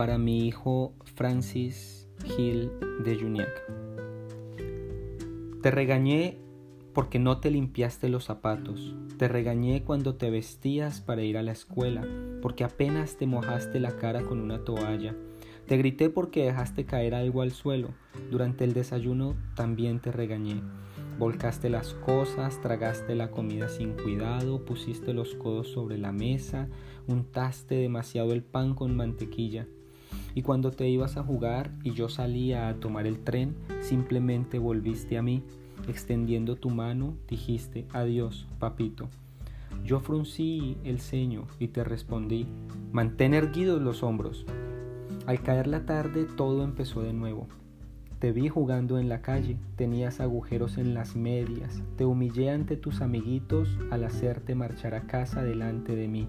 para mi hijo Francis Gil de Juniac. Te regañé porque no te limpiaste los zapatos. Te regañé cuando te vestías para ir a la escuela, porque apenas te mojaste la cara con una toalla. Te grité porque dejaste caer algo al suelo. Durante el desayuno también te regañé. Volcaste las cosas, tragaste la comida sin cuidado, pusiste los codos sobre la mesa, untaste demasiado el pan con mantequilla. Y cuando te ibas a jugar y yo salía a tomar el tren, simplemente volviste a mí, extendiendo tu mano, dijiste, adiós, papito. Yo fruncí el ceño y te respondí, mantén erguidos los hombros. Al caer la tarde todo empezó de nuevo. Te vi jugando en la calle, tenías agujeros en las medias, te humillé ante tus amiguitos al hacerte marchar a casa delante de mí.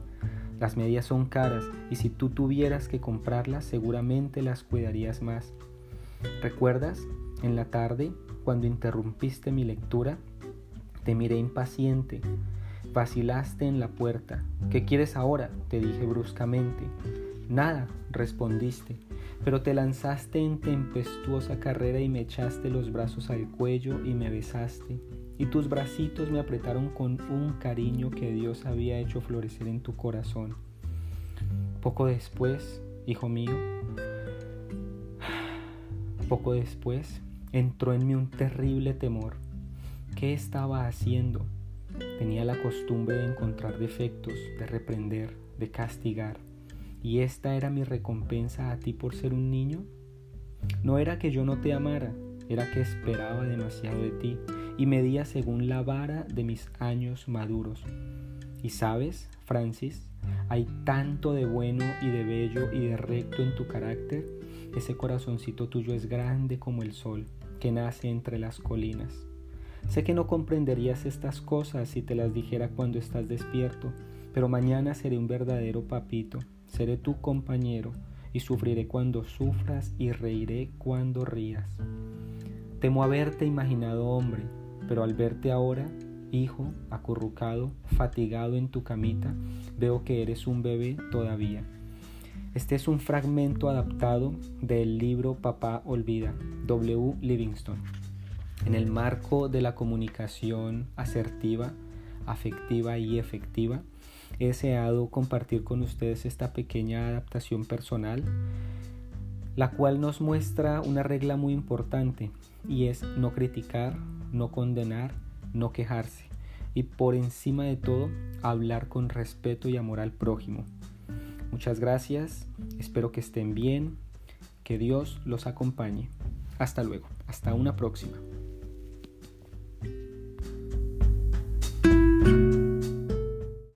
Las medias son caras y si tú tuvieras que comprarlas seguramente las cuidarías más. ¿Recuerdas? En la tarde, cuando interrumpiste mi lectura, te miré impaciente. Vacilaste en la puerta. ¿Qué quieres ahora? te dije bruscamente. Nada, respondiste, pero te lanzaste en tempestuosa carrera y me echaste los brazos al cuello y me besaste y tus bracitos me apretaron con un cariño que Dios había hecho florecer en tu corazón. Poco después, hijo mío, poco después entró en mí un terrible temor. ¿Qué estaba haciendo? Tenía la costumbre de encontrar defectos, de reprender, de castigar. ¿Y esta era mi recompensa a ti por ser un niño? No era que yo no te amara, era que esperaba demasiado de ti y medía según la vara de mis años maduros. Y sabes, Francis, hay tanto de bueno y de bello y de recto en tu carácter. Ese corazoncito tuyo es grande como el sol que nace entre las colinas. Sé que no comprenderías estas cosas si te las dijera cuando estás despierto, pero mañana seré un verdadero papito, seré tu compañero y sufriré cuando sufras y reiré cuando rías. Temo haberte imaginado hombre, pero al verte ahora, hijo, acurrucado, fatigado en tu camita, veo que eres un bebé todavía. Este es un fragmento adaptado del libro Papá Olvida, W. Livingston. En el marco de la comunicación asertiva, afectiva y efectiva, he deseado compartir con ustedes esta pequeña adaptación personal, la cual nos muestra una regla muy importante y es no criticar, no condenar, no quejarse y por encima de todo hablar con respeto y amor al prójimo. Muchas gracias, espero que estén bien, que Dios los acompañe. Hasta luego, hasta una próxima.